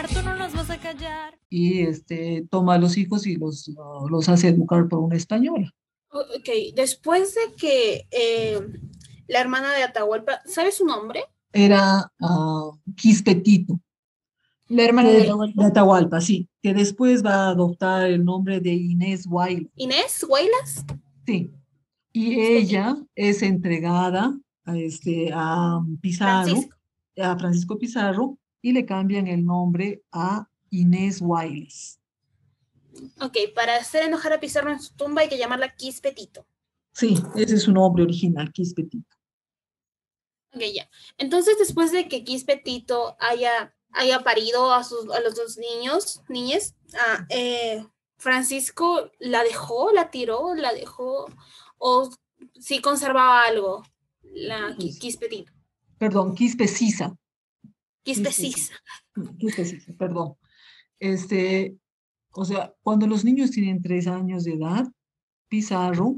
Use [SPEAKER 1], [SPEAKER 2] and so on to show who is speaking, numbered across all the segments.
[SPEAKER 1] hablar, tú no nos vas a callar.
[SPEAKER 2] Y este, toma a los hijos y los, los hace educar por una española.
[SPEAKER 3] Ok, después de que eh, la hermana de Atahualpa, ¿sabe su nombre?
[SPEAKER 2] Era uh, Quispetito.
[SPEAKER 4] La hermana de,
[SPEAKER 2] de Atahualpa, sí, que después va a adoptar el nombre de Inés Guaylas.
[SPEAKER 3] ¿Inés Guaylas?
[SPEAKER 2] Sí, y ella es entregada a, este, a Pizarro,
[SPEAKER 3] Francisco.
[SPEAKER 2] a Francisco Pizarro, y le cambian el nombre a Inés Guaylas.
[SPEAKER 3] Ok, para hacer enojar a Pizarro en su tumba hay que llamarla Quispetito.
[SPEAKER 2] Sí, ese es su nombre original, Quispetito.
[SPEAKER 3] Ok, ya. Entonces, después de que Quispetito haya, haya parido a, sus, a los dos niños, niñas, ah, eh, Francisco la dejó, la tiró, la dejó, o sí conservaba algo, la Quispetito.
[SPEAKER 2] Perdón, Quispecisa.
[SPEAKER 3] Quispecisa.
[SPEAKER 2] Quispecisa, perdón. Este, o sea, cuando los niños tienen tres años de edad, Pizarro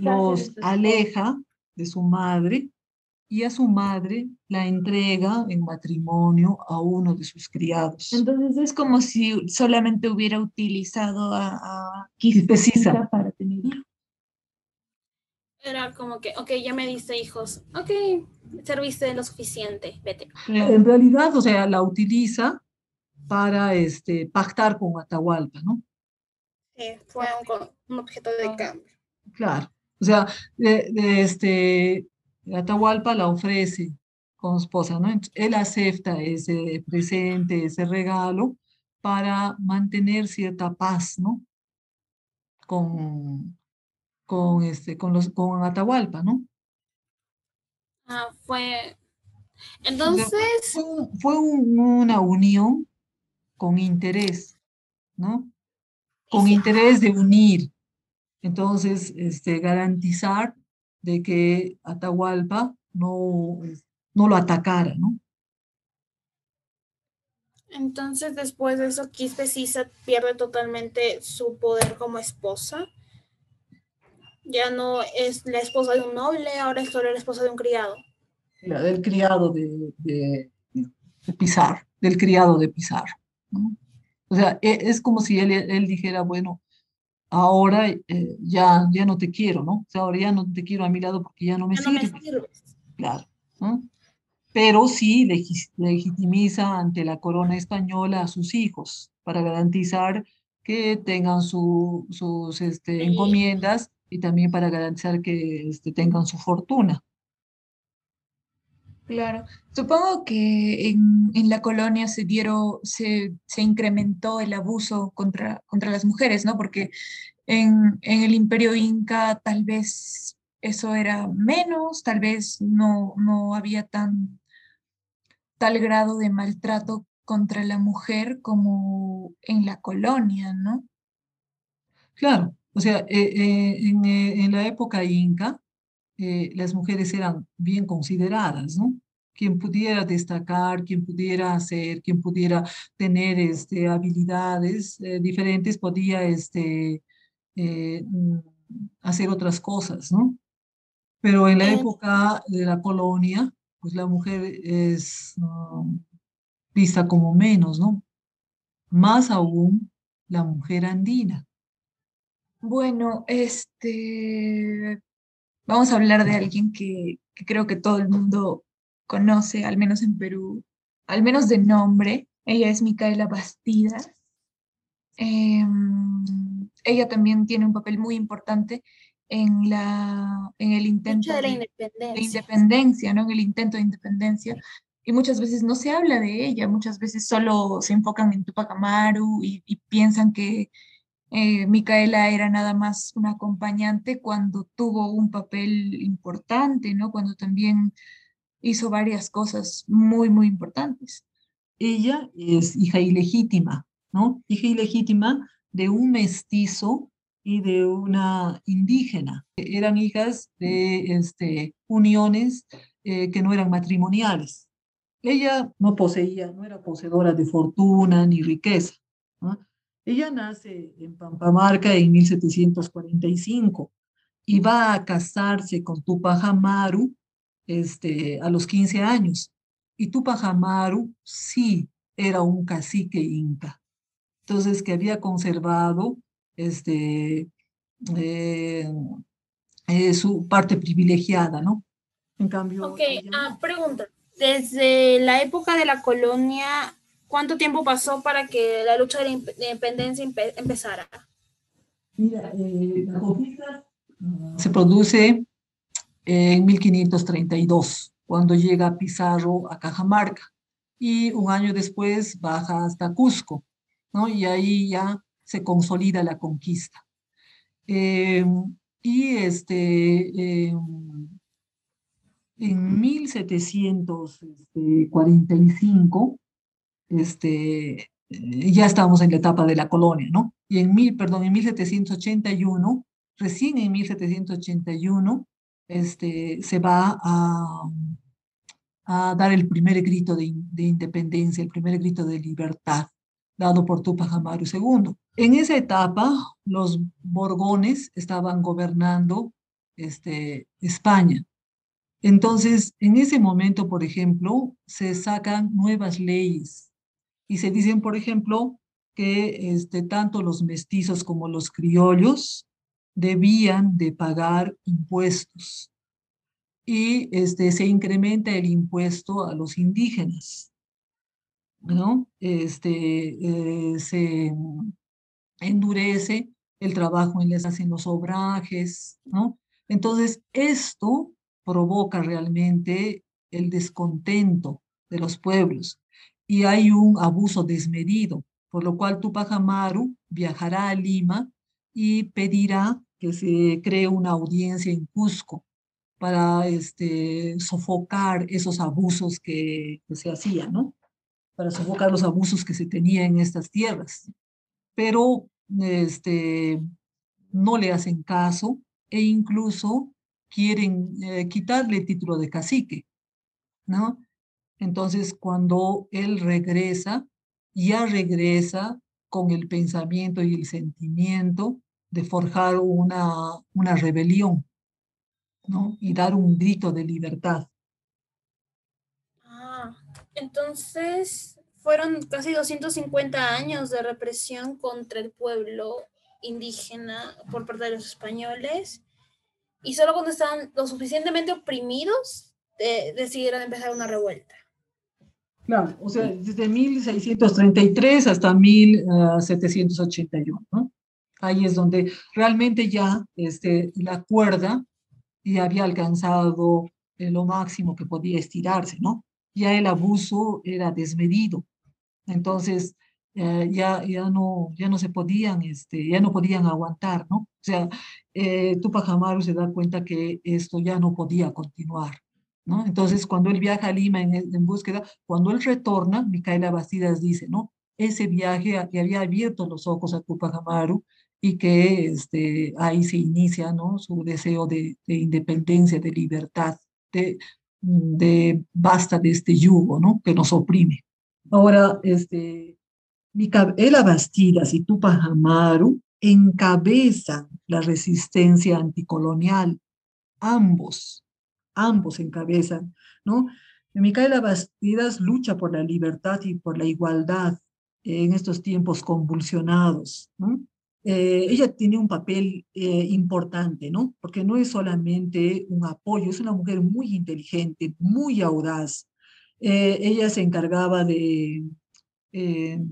[SPEAKER 2] los aleja de su madre y a su madre la entrega en matrimonio a uno de sus criados.
[SPEAKER 4] Entonces es como si solamente hubiera utilizado a, a
[SPEAKER 2] Quispecisa.
[SPEAKER 4] Quispecisa para tener hijos.
[SPEAKER 3] Era como que, ok, ya me diste hijos, ok, serviste lo suficiente, vete.
[SPEAKER 2] En realidad, o sea, la utiliza para este, pactar con Atahualpa, ¿no?
[SPEAKER 3] Sí, fue un, objeto de cambio.
[SPEAKER 2] Claro. O sea, de, de este, Atahualpa la ofrece como esposa, ¿no? Ent- Él acepta ese presente, ese regalo, para mantener cierta paz, ¿no? Con, con, este, con, los, con Atahualpa, ¿no?
[SPEAKER 3] Ah, fue. Entonces,
[SPEAKER 2] fue, un- fue un- una unión con interés, ¿no? Con
[SPEAKER 3] sí.
[SPEAKER 2] interés de unir. Entonces, este, garantizar de que Atahualpa no, no lo atacara, ¿no?
[SPEAKER 3] entonces después de eso, Quispecisa pierde totalmente su poder como esposa. Ya no es la esposa de un noble, ahora es solo la esposa de un criado.
[SPEAKER 2] La del criado de, de, de Pizarro, del criado de Pizarro, ¿no? O sea, e- es como si él, él dijera, bueno, ahora eh, ya, ya no te quiero, ¿no? O sea, ahora ya no te quiero a mi lado porque ya no me
[SPEAKER 3] Ya no me
[SPEAKER 2] sirves.
[SPEAKER 3] sirves.
[SPEAKER 2] claro. ¿no? Pero sí legis- legitimiza ante la corona española a sus hijos para garantizar que tengan su- sus este, encomiendas y también para garantizar que este, tengan su fortuna.
[SPEAKER 4] Claro. Supongo que en, en la colonia se dieron, se, se incrementó el abuso contra, contra las mujeres, ¿no? Porque en, en el imperio inca tal vez eso era menos, tal vez no, no había tan tal grado de maltrato contra la mujer como en la colonia, ¿no?
[SPEAKER 2] Claro, o sea, eh, eh, en, eh, en la época inca, las mujeres eran bien consideradas, ¿no? Quien pudiera destacar, quien pudiera hacer, quien pudiera tener este, habilidades eh, diferentes, podía este, eh, mm, hacer otras cosas, ¿no? Pero en la época de la colonia, pues la mujer es um, vista como menos, ¿no? Más aún la mujer andina.
[SPEAKER 4] Bueno, este, vamos a hablar de alguien que, que creo que todo el mundo conoce, al menos en Perú, al menos de nombre. Ella es Micaela Bastidas. Em, ella también tiene un papel muy importante en, la, en el intento
[SPEAKER 3] de la independencia.
[SPEAKER 4] de independencia, ¿no? En el intento de independencia. Y muchas veces no se habla de ella, muchas veces solo se enfocan en Tupac Amaru y, y piensan que eh, Micaela era nada más una acompañante cuando tuvo un papel importante, ¿no? Cuando también hizo varias cosas muy, muy importantes.
[SPEAKER 2] Ella es hija ilegítima, ¿no? Hija ilegítima de un mestizo y de una indígena. Eran hijas de este, uniones eh, que no eran matrimoniales. Ella no poseía, no era poseedora de fortuna ni riqueza. Ella nace en Pampamarca en 1745 y va a casarse con Tupac Amaru este, a los 15 años. Y Tupac Amaru sí era un cacique inca. Entonces, que había conservado este, eh, eh, su parte privilegiada, ¿no?
[SPEAKER 3] En cambio... Ok, ah, pregunta. Desde la época de la colonia, ¿cuánto tiempo pasó para que la lucha de la independencia empezara?
[SPEAKER 2] Mira, eh, la conquista ah, se produce en 1532, cuando llega Pizarro a Cajamarca, y un año después baja hasta Cusco, ¿no? Y ahí ya se consolida la conquista. Eh, y este, eh, en 1745, este, eh, ya estábamos en la etapa de la colonia, ¿no? Y en, mil, perdón, en 1781, recién en 1781, este, se va a, a dar el primer grito de, de, independencia, el primer grito de libertad, dado por Tupac Amaru II. En esa etapa, los Borgones estaban gobernando este, España. Entonces, en ese momento, por ejemplo, se sacan nuevas leyes y se dicen, por ejemplo, que este, tanto los mestizos como los criollos debían de pagar impuestos y este, se incrementa el impuesto a los indígenas, ¿no? Este, eh, se endurece el trabajo en, las, en los obrajes, ¿no? Entonces, esto provoca realmente el descontento de los pueblos y hay un abuso desmedido, por lo cual Tupac Amaru viajará a Lima y pedirá que se cree una audiencia en Cusco para este, sofocar esos abusos que, se hacían, ¿no? Para sofocar los abusos que se tenían en estas tierras. Pero este, no le hacen caso e incluso quieren eh, quitarle el título de cacique, ¿no? Entonces, cuando él regresa, ya regresa con el pensamiento y el sentimiento de forjar una, una rebelión, ¿no? Y dar un grito de libertad.
[SPEAKER 3] Ah, entonces fueron casi 250 años de represión contra el pueblo indígena por parte de los españoles y solo cuando estaban lo suficientemente oprimidos decidieron empezar una revuelta.
[SPEAKER 2] Claro, o sea, desde 1633 hasta 1781, ¿no? Ahí es donde realmente ya este, la cuerda ya había alcanzado eh, lo máximo que podía estirarse, ¿no? Ya el abuso era desmedido. Entonces, eh, ya, ya, no, ya no se podían, este, ya no podían aguantar, ¿no? O sea, eh, Tupac Amaru se da cuenta que esto ya no podía continuar, Entonces, cuando él viaja a Lima en, en búsqueda, cuando él retorna, Micaela Bastidas dice, ¿no? Ese viaje que había abierto los ojos a Tupac Amaru y que este, ahí se inicia ¿no? su deseo de, independencia, de libertad, de, de basta de este yugo ¿no? que nos oprime. Ahora, este, Micaela Bastidas y Tupac Amaru encabezan la resistencia anticolonial, ambos, ambos encabezan, ¿no? Micaela Bastidas lucha por la libertad y por la igualdad en estos tiempos convulsionados. Eh, ella tiene un papel eh, importante, ¿no? Porque no es solamente un apoyo, es una mujer muy inteligente, muy audaz. Eh, ella se encargaba de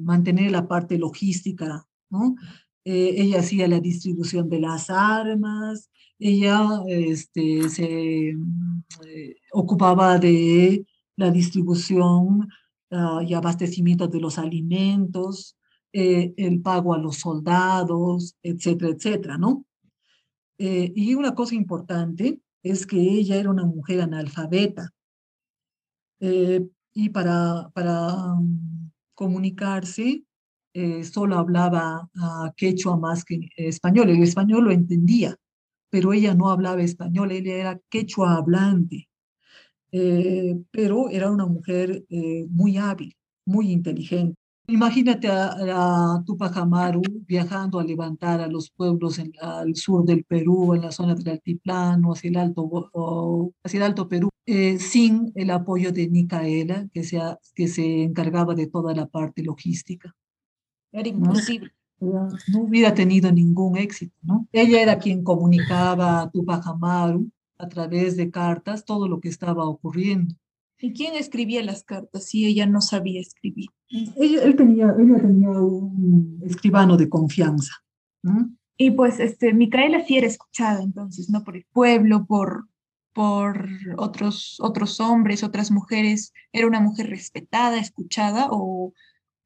[SPEAKER 2] mantener la parte logística, ¿no? ella hacía la distribución de las armas, ella este, se ocupaba de la distribución ah, y abastecimiento de los alimentos, eh, el pago a los soldados, etcétera, etcétera, ¿no? Eh, y una cosa importante es que ella era una mujer analfabeta eh, y para, para um, comunicarse solo hablaba quechua más que español. El español lo entendía, pero ella no hablaba español, ella era quechua hablante. pero era una mujer muy hábil, muy inteligente. Imagínate a, Tupac Amaru viajando a levantar a los pueblos en, al sur del Perú, en la zona del altiplano, hacia el Alto, hacia el alto Perú, eh, sin el apoyo de Micaela, que, sea, que se encargaba de toda la parte logística.
[SPEAKER 4] Era imposible.
[SPEAKER 2] ¿No? hubiera tenido ningún éxito, ¿no? Ella era quien comunicaba a Tupac Amaru a través de cartas todo lo que estaba ocurriendo.
[SPEAKER 4] ¿Y quién escribía las cartas si ella no sabía escribir?
[SPEAKER 2] Ella, él tenía, ella tenía un escribano de confianza.
[SPEAKER 4] Y pues este, Micaela sí era escuchada entonces, ¿no? Por el pueblo, por, por otros, otros hombres, otras mujeres. ¿Era una mujer respetada, escuchada o,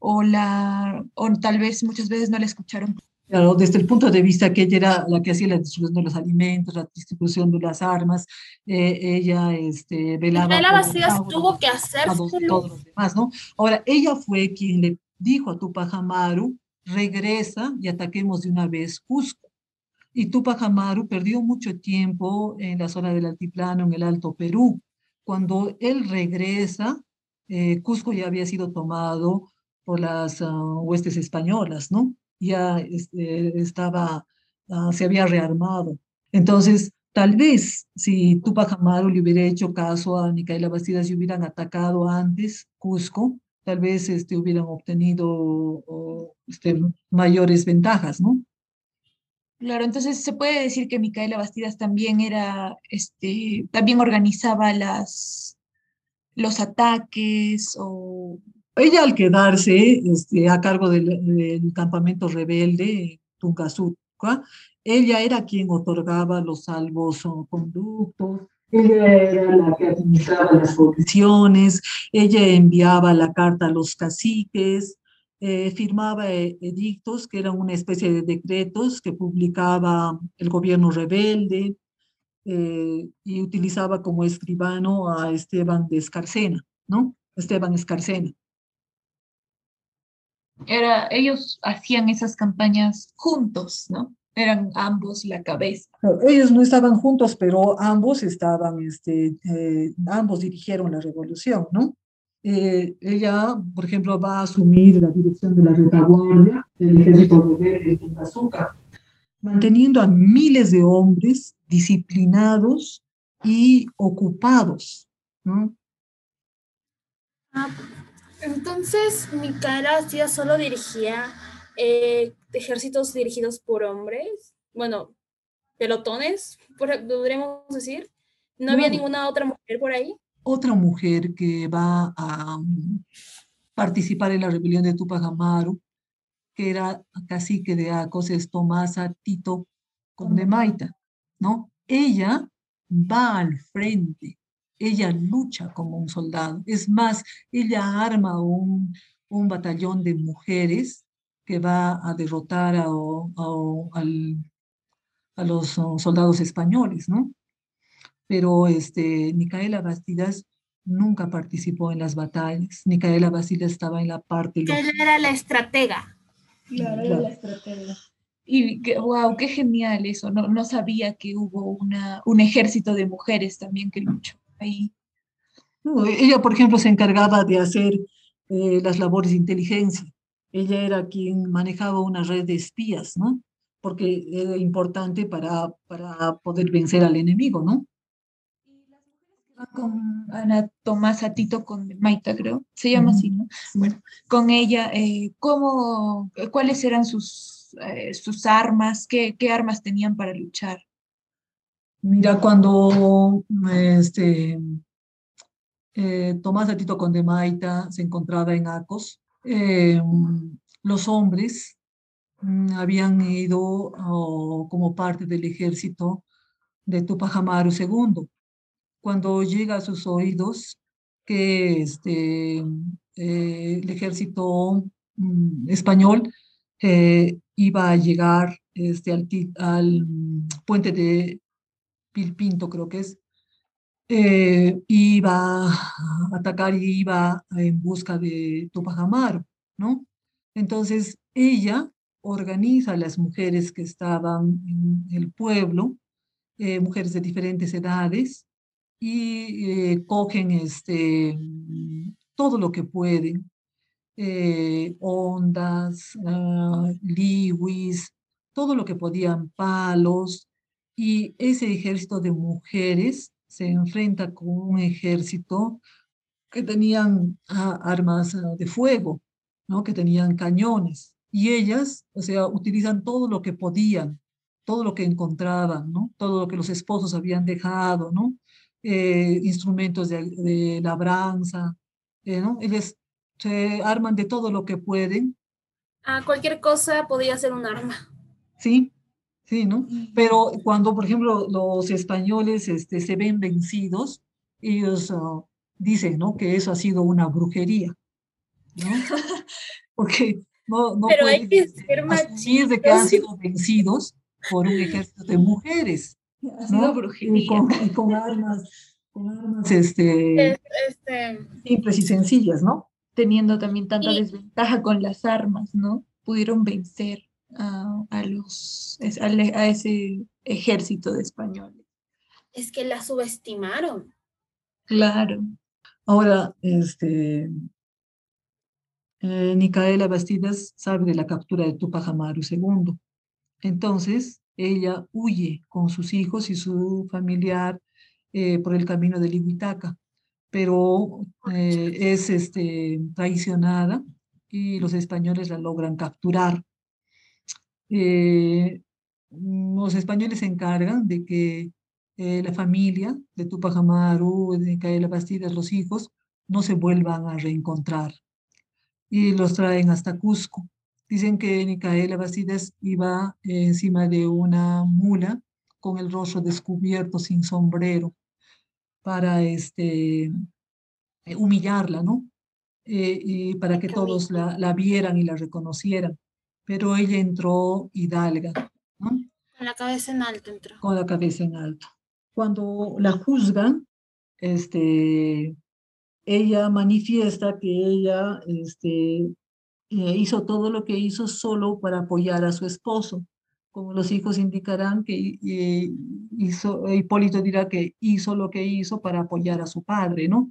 [SPEAKER 4] o, la, o tal vez muchas veces no la escucharon?
[SPEAKER 2] Claro, desde el punto de vista que ella era la que hacía la distribución de los alimentos, la distribución de las armas, eh, ella este, velaba.
[SPEAKER 3] Micaela Bastidas tuvo que hacer
[SPEAKER 2] todos, todos los demás, ¿no? Ahora, ella fue quien le dijo a Tupac Amaru, regresa y ataquemos de una vez Cusco. Y Tupac Amaru perdió mucho tiempo en la zona del altiplano, en el Alto Perú. Cuando él regresa, eh, Cusco ya había sido tomado por las ah, huestes españolas, ¿no? ya este, estaba, ah, se había rearmado. Entonces, tal vez si Tupac Amaru le hubiera hecho caso a Micaela Bastidas y hubieran atacado antes Cusco, tal vez este, hubieran obtenido este, mayores ventajas, ¿no?
[SPEAKER 4] Claro, entonces se puede decir que Micaela Bastidas también era, este, también organizaba las, los ataques o
[SPEAKER 2] ella al quedarse este, a cargo del, campamento rebelde, Tungazuca, ella era quien otorgaba los salvos conductos, ella era la que administraba las provisiones, ella enviaba la carta a los caciques, eh, firmaba e, edictos que eran una especie de decretos que publicaba el gobierno rebelde eh, y utilizaba como escribano a Esteban de Escarcena, ¿no? Esteban Escarcena.
[SPEAKER 4] Era, ellos hacían esas campañas juntos, ¿no? Eran ambos la cabeza.
[SPEAKER 2] ellos no estaban juntos, pero ambos estaban, este, eh, ambos dirigieron la revolución, ¿no? Eh, ella, por ejemplo, va a asumir la dirección de la retaguardia del ejército de Azúcar, manteniendo a miles de hombres disciplinados y ocupados, ¿no?
[SPEAKER 3] Ah, entonces, Micaela ya solo dirigía eh, ejércitos dirigidos por hombres, bueno, pelotones, podríamos decir. ¿No, había ninguna otra mujer por ahí?
[SPEAKER 2] Otra mujer que va a um, participar en la rebelión de Tupac Amaru, que era cacique de Acos, es Tomasa Tito Condemaita, ¿no? Ella va al frente ella lucha como un soldado. Es más, ella arma un, un batallón de mujeres que va a derrotar a, a, los soldados españoles, ¿no? Pero este, Micaela Bastidas nunca participó en las batallas. Micaela Bastidas estaba en la parte...
[SPEAKER 3] Ella era la estratega.
[SPEAKER 4] Claro, era la estratega. Y wow, qué genial eso. No, no sabía que hubo una, un ejército de mujeres también que luchó
[SPEAKER 2] ella, por ejemplo, se encargaba de hacer eh, las labores de inteligencia. Ella era quien manejaba una red de espías, ¿no? Porque era importante para, para poder vencer al enemigo, ¿no?
[SPEAKER 4] Y las mujeres que van con Ana Tomasa Tito con Maita, creo, se llama así, ¿no? Bueno, con ella, eh, ¿cómo, ¿cuáles eran sus, eh, sus armas? ¿Qué, ¿Qué armas tenían para luchar?
[SPEAKER 2] Mira, cuando este, eh, Tomás de Tito Condemaita se encontraba en Acos, eh, los hombres mm, habían ido como parte del ejército de Tupac Amaru II. Cuando llega a sus oídos que este, eh, el ejército mm, español iba a llegar este, al, al puente de Pilpinto, creo que es, eh, iba a atacar y iba en busca de Tupac Amaru, ¿no? Entonces ella organiza a las mujeres que estaban en el pueblo, eh, mujeres de diferentes edades, y eh, cogen este, todo lo que pueden ondas, uh, liwis, todo lo que podían, palos, y ese ejército de mujeres se enfrenta con un ejército que tenían ah, armas ah, de fuego, ¿no? que tenían cañones, y ellas, o sea, utilizan todo lo que podían, todo lo que encontraban, ¿no? todo lo que los esposos habían dejado, ¿no? Eh, instrumentos de, labranza, eh, ¿no? Ellos se arman de todo lo que pueden.
[SPEAKER 3] Ah, cualquier cosa podía ser un arma.
[SPEAKER 2] Sí, sí, ¿no? Pero cuando, por ejemplo, los españoles este, se ven vencidos, ellos ah, dicen, ¿no? Que eso ha sido una brujería, ¿no? Porque no, no
[SPEAKER 3] Pero hay que ser machistas.
[SPEAKER 2] de que han sido vencidos por un ejército de mujeres. ¿no? Y con, con, armas, con armas este, este, simples y sencillas, ¿no?
[SPEAKER 4] Teniendo también tanta desventaja con las armas, ¿no? Pudieron vencer a, a los, a, ese ejército de españoles.
[SPEAKER 3] Es que la subestimaron.
[SPEAKER 4] Claro.
[SPEAKER 2] Ahora, este, eh, Nicaela Bastidas sabe de la captura de Tupac Amaru II. Entonces, ella huye con sus hijos y su familiar eh, por el camino de Liguitaca, pero eh, es este, traicionada y los españoles la logran capturar. Eh, los españoles se encargan de que la familia de Tupac Amaru, de Caela Bastidas, los hijos, no se vuelvan a reencontrar y los traen hasta Cusco. Dicen que Micaela Bastidas iba encima de una mula con el rostro descubierto sin sombrero para este, eh, humillarla, ¿no? Eh, y para que todos la, la, vieran y la reconocieran. Pero ella entró hidalga, ¿no?
[SPEAKER 3] Con la cabeza en alto entró.
[SPEAKER 2] Con la cabeza en alto. Cuando la juzgan, este, ella manifiesta que ella este, eh, hizo todo lo que hizo solo para apoyar a su esposo. Como los hijos indicarán que eh, hizo, Hipólito dirá que hizo lo que hizo para apoyar a su padre, ¿no?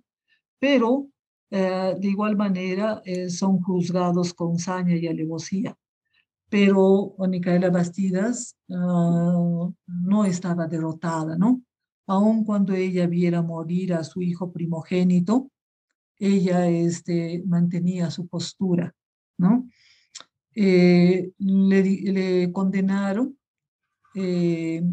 [SPEAKER 2] Pero eh, de igual manera son juzgados con saña y alevosía. Pero Micaela Bastidas ah, no estaba derrotada, ¿no? Aun cuando ella viera morir a su hijo primogénito, ella este, mantenía su postura ¿no? Eh, le, condenaron eh,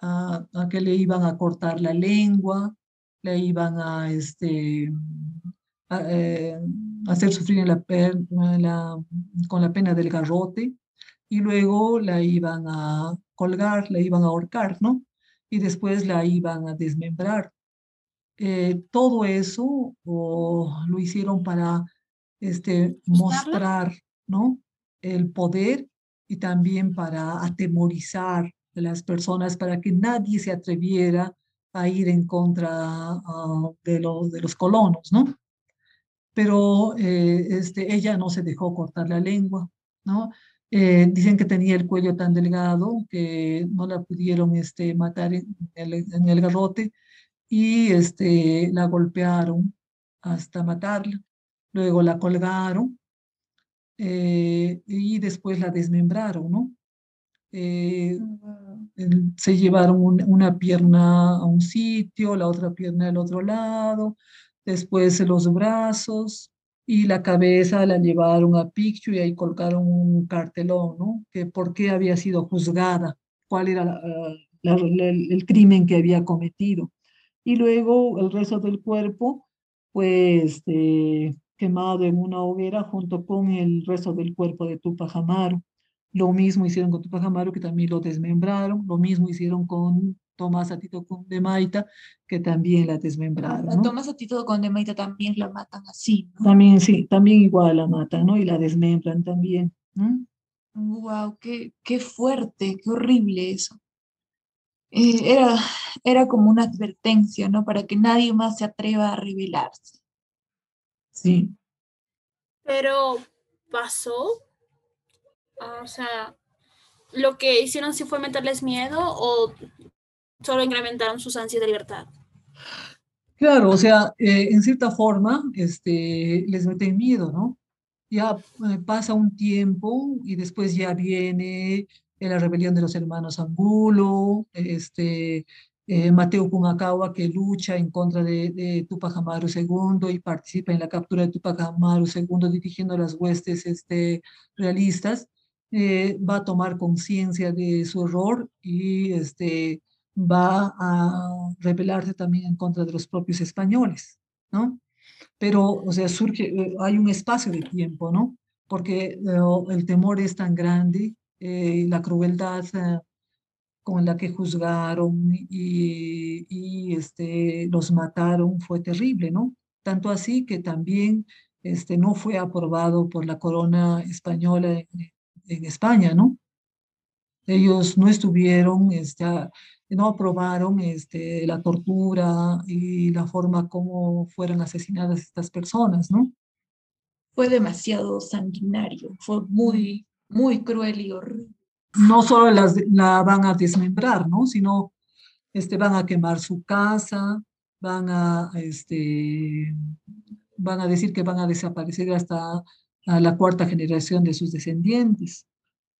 [SPEAKER 2] a, que le iban a cortar la lengua, le iban a, este, eh, hacer sufrir la, con la pena del garrote y luego la iban a colgar, la iban a ahorcar, ¿no? Y después la iban a desmembrar. todo eso lo hicieron para este, mostrar ¿no? el poder y también para atemorizar a las personas, para que nadie se atreviera a ir en contra ah, de, los, de los colonos, ¿no? Pero eh, este, ella no se dejó cortar la lengua, ¿no? Eh, dicen que tenía el cuello tan delgado que no la pudieron este, matar en el, en el garrote y este, la golpearon hasta matarla. Luego la colgaron eh, y después la desmembraron, ¿no? Eh, se llevaron una pierna a un sitio, la otra pierna al otro lado, después los brazos y la cabeza la llevaron a Picchu y ahí colocaron un cartelón, ¿no? Que por qué había sido juzgada, cuál era el crimen que había cometido. Y luego el resto del cuerpo, pues este, quemado en una hoguera junto con el resto del cuerpo de Tupac Amaru. Lo mismo hicieron con Tupac Amaru, que también lo desmembraron. Lo mismo hicieron con Tomás Atito de Maita, que también la desmembraron.
[SPEAKER 4] A Tomás Atito de Maita también la matan así.
[SPEAKER 2] También, sí, también igual la matan, ¿no? Y la desmembran también.
[SPEAKER 4] Wow, qué, qué fuerte, qué horrible eso. Eh, era, era como una advertencia, ¿no? Para que nadie más se atreva a rebelarse.
[SPEAKER 2] Sí.
[SPEAKER 3] Pero pasó. Ah, o sea, lo que hicieron sí fue meterles miedo o solo incrementaron sus ansias de libertad.
[SPEAKER 2] Claro, o sea, eh, en cierta forma, este, les meten miedo, ¿no? Ya eh, pasa un tiempo y después ya viene la rebelión de los hermanos Angulo, este, eh, Mateo Pumacagua que lucha en contra de, de, Tupac Amaru II y participa en la captura de Tupac Amaru II dirigiendo las huestes este, realistas, eh, va a tomar conciencia de su error y este, va a rebelarse también en contra de los propios españoles, ¿no? Pero, o sea, surge, eh, hay un espacio de tiempo, ¿no? Porque el temor es tan grande, la crueldad con la que juzgaron y, y, este, los mataron fue terrible, ¿no? Tanto así que también este, no fue aprobado por la corona española en, en España, ¿no? Ellos no estuvieron, este, no aprobaron este, la tortura y la forma como fueron asesinadas estas personas, ¿no?
[SPEAKER 4] Fue demasiado sanguinario, fue muy, muy cruel y horrible
[SPEAKER 2] no solo las, la van a desmembrar, ¿no? Sino este, van a quemar su casa, van a, este, van a decir que van a desaparecer hasta a la cuarta generación de sus descendientes.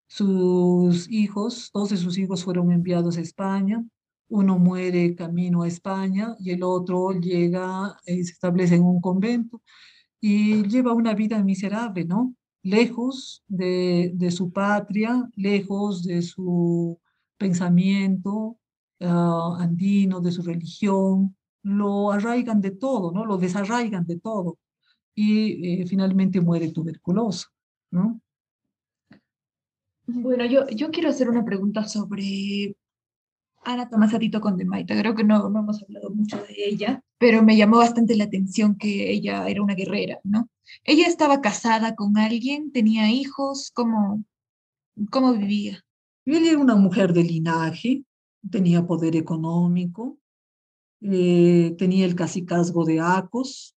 [SPEAKER 2] Sus hijos, dos de sus hijos fueron enviados a España, uno muere camino a España y el otro llega y se establece en un convento y lleva una vida miserable, ¿no? lejos de, de su patria, lejos de su pensamiento ah, andino, de su religión, lo arraigan de todo, ¿no? Lo desarraigan de todo y eh, finalmente muere tuberculoso, ¿no?
[SPEAKER 4] Bueno, yo, yo quiero hacer una pregunta sobre Ana Tomás Atito Condemaita. Creo que no, no hemos hablado mucho de ella, pero me llamó bastante la atención que ella era una guerrera, ¿no? Ella estaba casada con alguien, tenía hijos, ¿cómo, cómo vivía?
[SPEAKER 2] Ella era una mujer de linaje, tenía poder económico, eh, tenía el cacicazgo de Acos,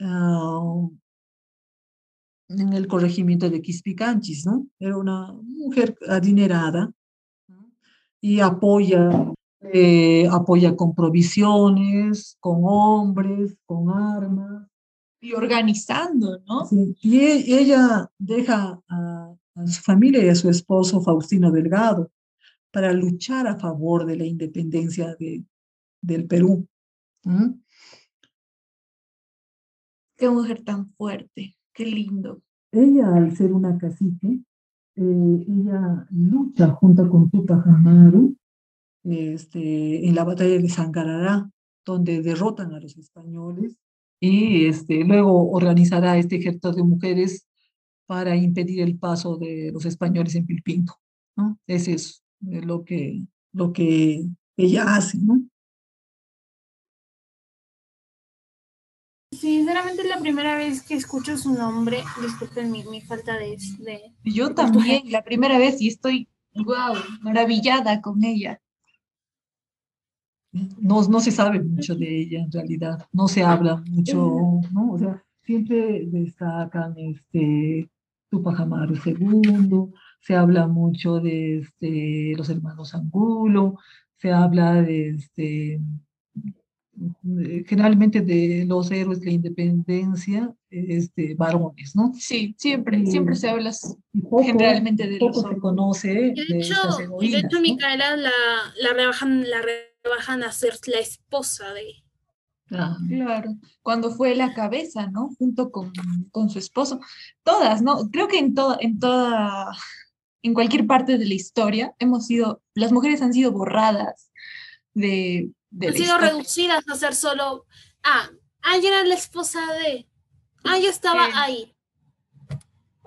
[SPEAKER 2] ah, en el corregimiento de Quispicanchis, ¿no? Era una mujer adinerada, y apoya, eh, apoya con provisiones, con hombres, con armas.
[SPEAKER 4] Y organizando, ¿no?
[SPEAKER 2] y e, ella deja a, su familia y a su esposo Faustino Delgado para luchar a favor de la independencia de, del Perú.
[SPEAKER 4] Qué mujer tan fuerte, qué lindo.
[SPEAKER 2] Ella, al ser una cacique, eh, ella lucha junto con Tupac Amaru este, en la batalla de Sangarará, donde derrotan a los españoles y este, luego organizará este ejército de mujeres para impedir el paso de los españoles en Pilpinto. ¿no? Ese es eh, lo que, lo que ella hace. ¿no?
[SPEAKER 3] Sinceramente es la primera vez que escucho su nombre. Disculpen mi, mi falta de, de...
[SPEAKER 4] Yo también, la primera vez y estoy, wow, maravillada con ella.
[SPEAKER 2] No, no se sabe mucho de ella en realidad, no se habla mucho, ¿no? O sea, siempre destacan este, Tupac Amaru II, se habla mucho de este, los hermanos Angulo, se habla de este, generalmente de los héroes de la independencia, este, varones, ¿no?
[SPEAKER 4] Sí, siempre, siempre se habla generalmente de
[SPEAKER 2] poco se conoce de,
[SPEAKER 3] hecho, de hecho Micaela la, la, rebajan, la rebajan a ser la esposa de...
[SPEAKER 4] Ah. Claro, cuando fue la cabeza, ¿no? Junto con, con su esposo. Todas, ¿no? Creo que en, toda en toda, en cualquier parte de la historia hemos sido, las mujeres han sido borradas de,
[SPEAKER 3] han sido reducidas a ser solo, ah, ah, era la esposa de, ah, yo estaba ahí.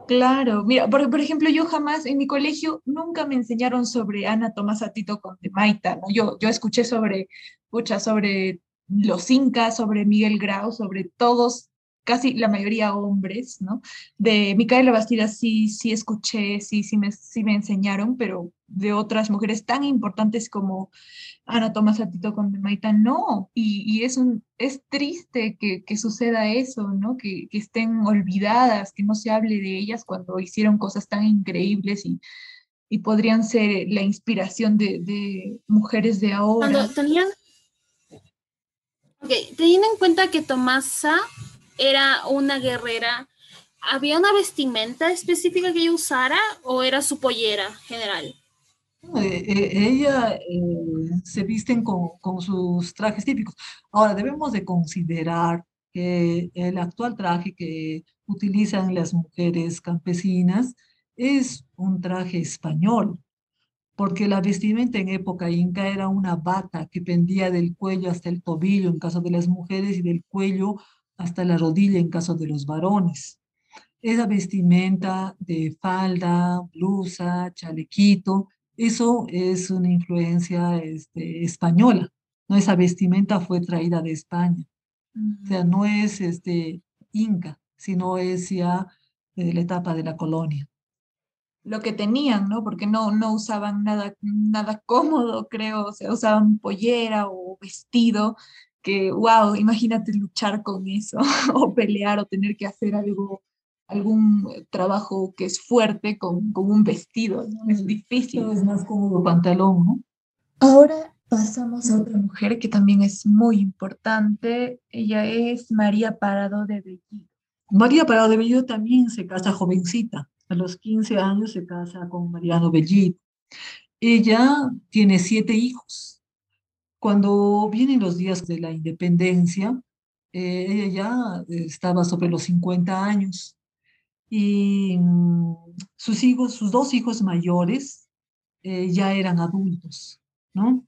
[SPEAKER 4] Claro, mira, por, por, ejemplo, yo jamás en mi colegio nunca me enseñaron sobre Ana Tomás Atito con Maita, ¿no? Yo, yo escuché sobre, pucha, sobre los incas, sobre Miguel Grau, sobre todos casi la mayoría hombres, ¿no? De Micaela Bastida sí, sí escuché, sí, sí me, sí me enseñaron, pero de otras mujeres tan importantes como Ana Tomás Atito con Maita, no. Y, y, es, un, es triste que, que suceda eso, ¿no? Que, que, estén olvidadas, que no se hable de ellas cuando hicieron cosas tan increíbles y, y podrían ser la inspiración de, mujeres de ahora.
[SPEAKER 3] Cuando tenían... Teniendo en cuenta que Tomasa era una guerrera ¿había una vestimenta específica que ella usara o era su pollera general?
[SPEAKER 2] Eh, eh, ella se visten con, con, sus trajes típicos. Ahora, debemos de considerar que el actual traje que utilizan las mujeres campesinas es un traje español, porque la vestimenta en época inca era una bata que pendía del cuello hasta el tobillo en caso de las mujeres y del cuello hasta la rodilla en caso de los varones. Esa vestimenta de falda, blusa, chalequito, eso es una influencia este, española. ¿no? Esa vestimenta fue traída de España. O sea, no es este, inca, sino es ya de la etapa de la colonia
[SPEAKER 4] lo que tenían, ¿no? Porque no, no usaban nada, nada cómodo, creo, o sea, usaban pollera o vestido, que, wow, imagínate luchar con eso, o pelear, o tener que hacer algo, algún trabajo que es fuerte con, con un vestido, ¿no? Es difícil.
[SPEAKER 2] Es más cómodo pantalón, ¿no?
[SPEAKER 4] Ahora pasamos a otra mujer que también es muy importante, ella es María Parado de Bellido.
[SPEAKER 2] María Parado de Bellido también se casa jovencita a los 15 años se casa con Mariano Bellit. Ella tiene siete hijos. Cuando vienen los días de la independencia, eh, ella ya estaba sobre los 50 años y mm, sus hijos, sus dos hijos mayores eh, ya eran adultos, ¿no?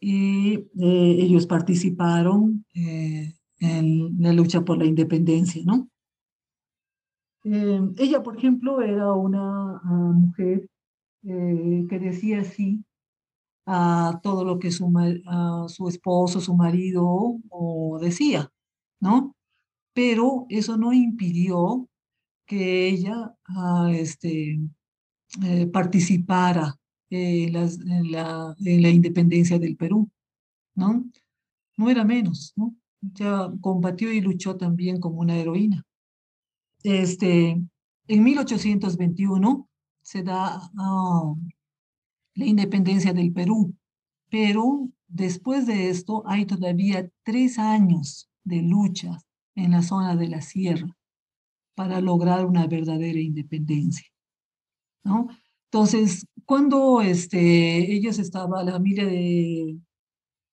[SPEAKER 2] Y eh, ellos participaron en la lucha por la independencia, ¿no? Ella, por ejemplo, era una ah, mujer que decía sí a todo lo que su, su esposo, su marido decía, ¿no? Pero eso no impidió que ella ah, este, eh, participara en, la, en la independencia del Perú, ¿no? No era menos, ¿no? Ya combatió y luchó también como una heroína. Este, en 1821 se da ah, la independencia del Perú, pero después de esto hay todavía tres años de lucha en la zona de la sierra para lograr una verdadera independencia. ¿no? Entonces, cuando este, ellos estaban, la familia de,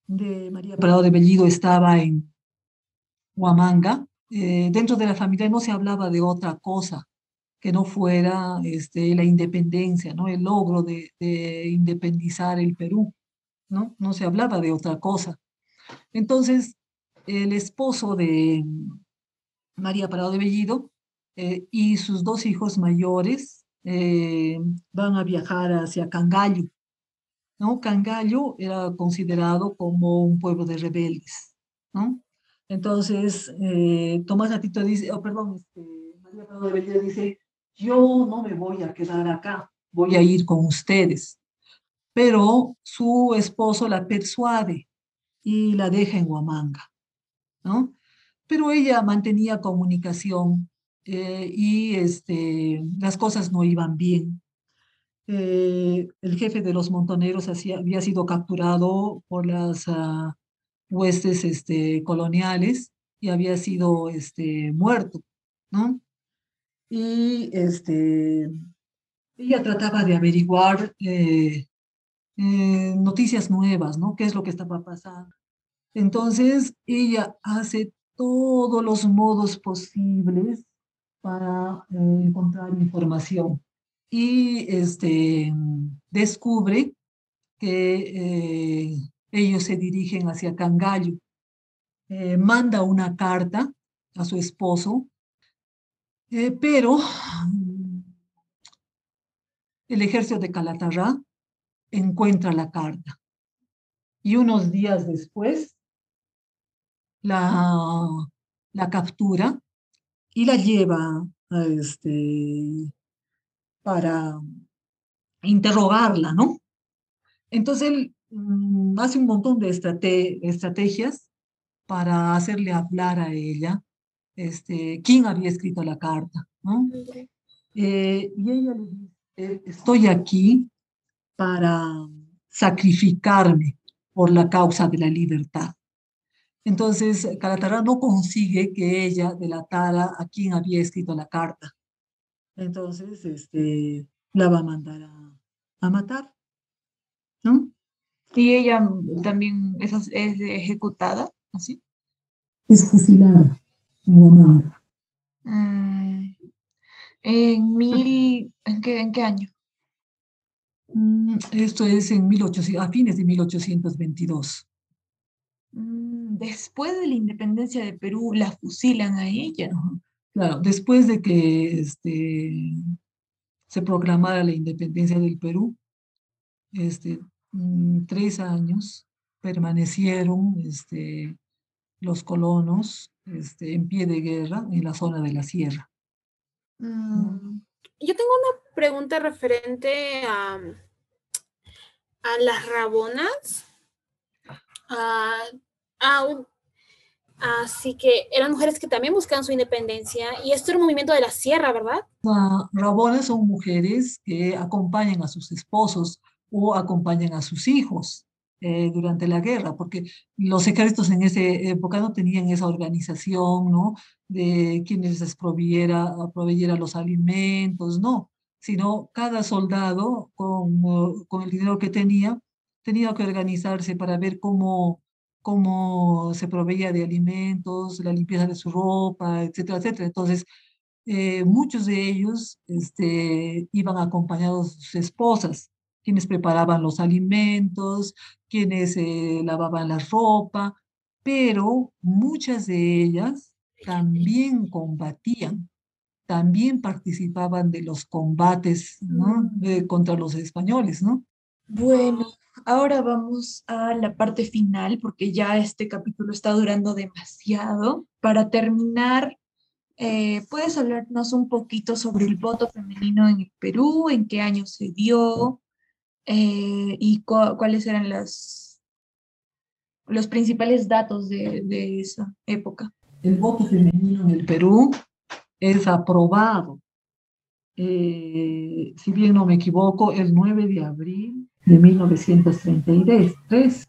[SPEAKER 2] de María Prado de Bellido estaba en Huamanga, eh, dentro de la familia no se hablaba de otra cosa que no fuera este, la independencia, ¿no? el logro de, independizar el Perú. ¿no? no se hablaba de otra cosa. Entonces, el esposo de María Parado de Bellido eh, y sus dos hijos mayores eh, van a viajar hacia Cangallo. ¿no? Cangallo era considerado como un pueblo de rebeldes. ¿no? Entonces, eh, Tomás Natito dice, oh, perdón, este, María Prado de Bellera dice, yo no me voy a quedar acá, voy a ir con ustedes. Pero su esposo la persuade y la deja en Huamanga, ¿no? Pero ella mantenía comunicación eh, y este, las cosas no iban bien. Eh, el jefe de los montoneros había sido capturado por las uh, huestes este, coloniales y había sido este, muerto, ¿no? Y este, ella trataba de averiguar eh, eh, noticias nuevas, ¿no? ¿Qué es lo que estaba pasando? Entonces, ella hace todos los modos posibles para eh, encontrar información y este, descubre que ellos se dirigen hacia Cangallo. Manda una carta a su esposo, eh, pero el ejército de Calatarrá encuentra la carta. Y unos días después la, la captura y la lleva este, para interrogarla, ¿no? Entonces él Mm, hace un montón de estrategias para hacerle hablar a ella este, quién había escrito la carta. ¿no? Eh, y ella le dice, estoy aquí para sacrificarme por la causa de la libertad. Entonces, Calatarra no consigue que ella delatara a quién había escrito la carta. entonces este, la va a mandar a, a matar, ¿no?
[SPEAKER 4] Y ella también es, es ejecutada, así.
[SPEAKER 2] Es fusilada en
[SPEAKER 4] ¿En mil, en qué, en qué año?
[SPEAKER 2] Mm, esto es en 1800, a fines de 1822.
[SPEAKER 4] Mm, después de la independencia de Perú, la fusilan a ella.
[SPEAKER 2] Claro, después de que este, se proclamara la independencia del Perú, este, mm, tres años permanecieron este, los colonos este, en pie de guerra en la zona de la sierra.
[SPEAKER 3] Yo tengo una pregunta referente a, a las rabonas. así que eran mujeres que también buscaban su independencia y esto era un movimiento de la sierra, ¿verdad?
[SPEAKER 2] rabonas son mujeres que acompañan a sus esposos o acompañan a sus hijos eh, durante la guerra, porque los ejércitos en esa época no tenían esa organización, ¿no? De quienes les proveyera, proveyera los alimentos, no, sino cada soldado con, con el dinero que tenía, tenía que organizarse para ver cómo, cómo se proveía de alimentos, la limpieza de su ropa, etcétera, etcétera. Entonces, eh, muchos de ellos este, iban acompañados de sus esposas, quienes preparaban los alimentos, quienes eh, lavaban la ropa, pero muchas de ellas también combatían, también participaban de los combates ¿no? Mm. contra los españoles, ¿no?
[SPEAKER 4] Bueno, ahora vamos a la parte final porque ya este capítulo está durando demasiado. Para terminar, eh, ¿puedes hablarnos un poquito sobre el voto femenino en el Perú? ¿En qué año se dio? Eh, y cuáles eran las, los principales datos de, de, esa época.
[SPEAKER 2] El voto femenino en el Perú es aprobado, eh, si bien no me equivoco, el 9 de abril de 1933,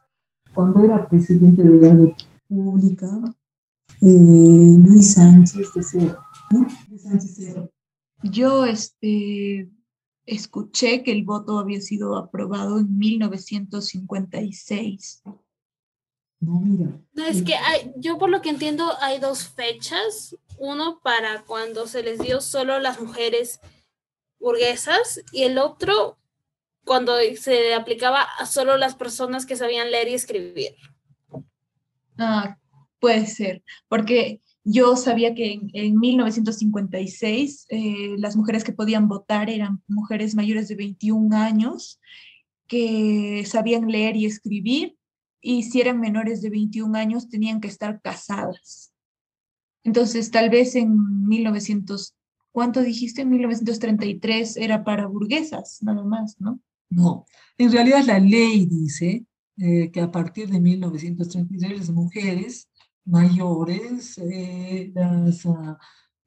[SPEAKER 2] cuando era presidente de la República, eh, Luis Sánchez de Cero. Luis Sánchez Cero.
[SPEAKER 4] Yo, este, escuché que el voto había sido aprobado en 1956.
[SPEAKER 2] No, mira.
[SPEAKER 3] No, es que yo por lo que entiendo hay dos fechas. Uno para cuando se les dio solo las mujeres burguesas y el otro cuando se aplicaba a solo las personas que sabían leer y escribir.
[SPEAKER 4] Ah, puede ser, porque yo sabía que en, 1956 eh, las mujeres que podían votar eran mujeres mayores de 21 años que sabían leer y escribir y si eran menores de 21 años tenían que estar casadas. Entonces, tal vez en 1900, ¿cuánto dijiste? En 1933 era para burguesas, nada más, ¿no?
[SPEAKER 2] No, en realidad la ley dice eh, que a partir de 1933 las mujeres mayores, eh, las uh,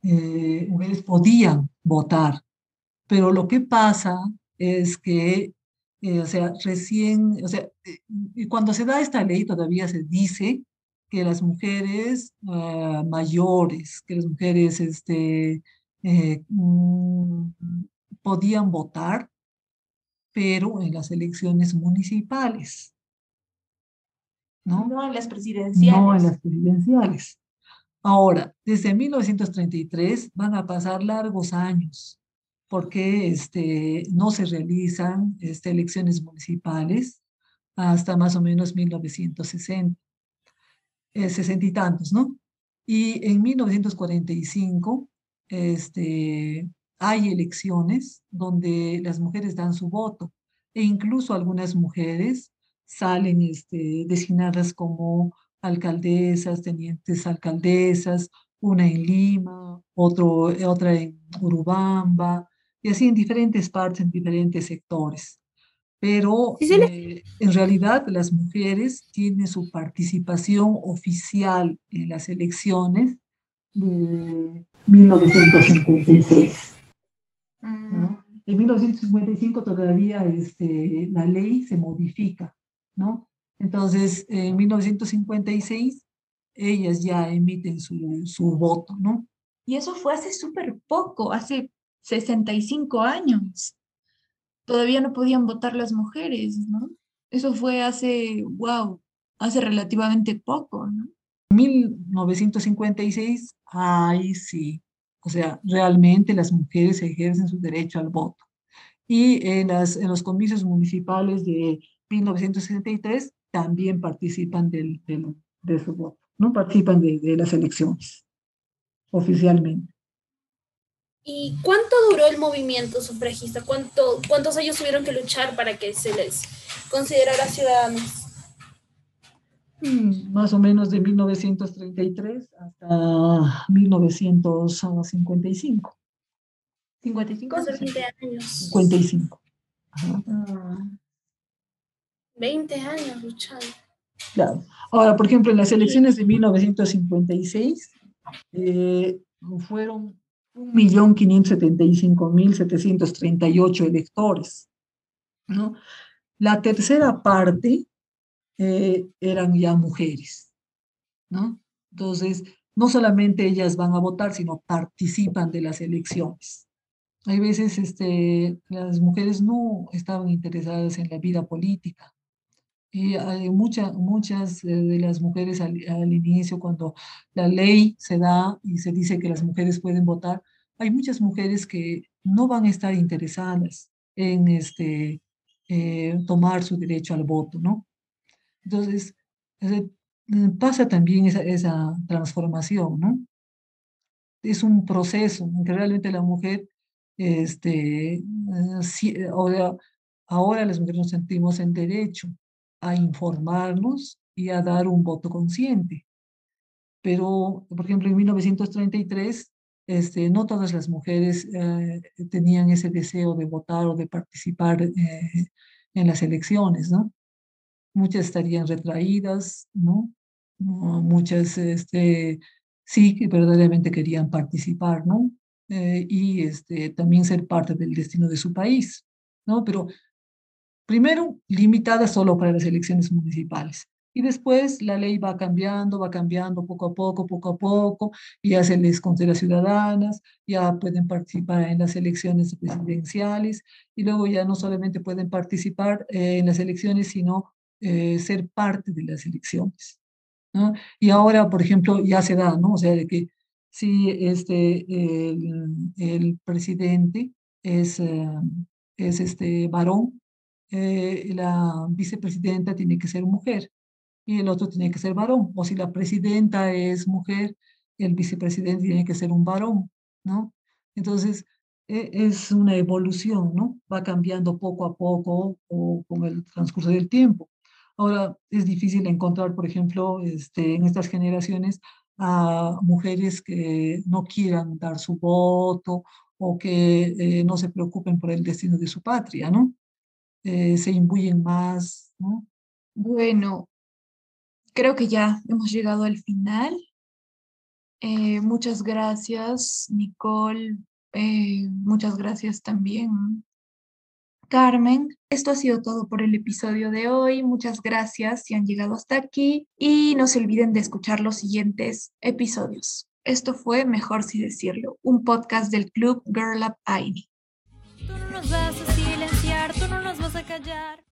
[SPEAKER 2] eh, mujeres podían votar, pero lo que pasa es que, eh, o sea, recién, o sea, cuando se da esta ley todavía se dice que las mujeres uh, mayores, que las mujeres este, mm, podían votar, pero en las elecciones municipales.
[SPEAKER 4] ¿No? en las presidenciales.
[SPEAKER 2] No en las presidenciales. Ahora, desde 1933 van a pasar largos años porque este, no se realizan este, elecciones municipales hasta más o menos 1960, eh, sesenta y tantos, ¿no? Y en 1945 este, hay elecciones donde las mujeres dan su voto e incluso algunas mujeres salen este, designadas como alcaldesas, tenientes alcaldesas, una en Lima, otro, otra en Urubamba, y así en diferentes partes, en diferentes sectores. Pero eh, en realidad las mujeres tienen su participación oficial en las elecciones de 1956. Mm. En 1955 todavía este, la ley se modifica ¿no? Entonces, en 1956, ellas ya emiten su, su voto, ¿no?
[SPEAKER 4] Y eso fue hace súper poco, hace 65 años. Todavía no podían votar las mujeres, ¿no? Eso fue hace, wow, hace relativamente poco, ¿no?
[SPEAKER 2] 1956, ay, sí. O sea, realmente las mujeres ejercen su derecho al voto. Y en, las, en los comicios municipales de 1963 también participan del, del, de su voto, ¿no? Participan de, de las elecciones oficialmente.
[SPEAKER 3] ¿Y cuánto duró el movimiento sufragista? ¿Cuánto, ¿Cuántos años tuvieron que luchar para que se les considerara ciudadanos?
[SPEAKER 2] Mm, más o menos de 1933 hasta 1955.
[SPEAKER 3] 55 Hace 20 años.
[SPEAKER 2] 55. Ajá.
[SPEAKER 3] 20 años luchando.
[SPEAKER 2] Claro. Ahora, por ejemplo, en las elecciones de 1956 eh, fueron 1.575.738 electores. ¿no? La tercera parte eh, eran ya mujeres, ¿no? Entonces, no solamente ellas van a votar, sino participan de las elecciones. Hay veces este, las mujeres no estaban interesadas en la vida política. Y hay mucha, muchas eh, de las mujeres al, al, inicio, cuando la ley se da y se dice que las mujeres pueden votar, hay muchas mujeres que no van a estar interesadas en este, eh, tomar su derecho al voto, ¿no? Entonces, mm, pasa también esa, esa transformación, ¿no? Es un proceso en que realmente la mujer, este, eh, ahora, ahora las mujeres nos sentimos en derecho a informarnos y a dar un voto consciente. Pero, por ejemplo, en 1933, este, no todas las mujeres eh, tenían ese deseo de votar o de participar eh, en las elecciones, ¿no? muchas estarían retraídas, ¿no? Muchas, este, sí, que verdaderamente querían participar, ¿no? Eh, y este, también ser parte del destino de su país, ¿no? Pero primero, limitada solo para las elecciones municipales. Y después la ley va cambiando, va cambiando poco a poco, poco a poco, y ya se les concede ciudadanas, ya pueden participar en las elecciones presidenciales, y luego ya no solamente pueden participar eh, en las elecciones, sino eh, ser parte de las elecciones. Y ahora, por ejemplo, ya se da, ¿no? O sea, de que si este, el, el presidente es, eh, es este varón, eh, la vicepresidenta tiene que ser mujer y el otro tiene que ser varón. O si la presidenta es mujer, el vicepresidente tiene que ser un varón, ¿no? Entonces, e, es una evolución, ¿no? Va cambiando poco a poco o con el transcurso del tiempo. Ahora es difícil encontrar, por ejemplo, este, en estas generaciones a mujeres que no quieran dar su voto o que eh, no se preocupen por el destino de su patria, ¿no? Eh, se imbuyen más, ¿no?
[SPEAKER 4] Bueno, creo que ya hemos llegado al final. Eh, muchas gracias, Nicole. muchas gracias también Carmen. Esto ha sido todo por el episodio de hoy. Muchas gracias si han llegado hasta aquí y no se olviden de escuchar los siguientes episodios. Esto fue Mejor si decirlo, un podcast del club Girl Up ID. Silenciar, tú no nos vas a callar.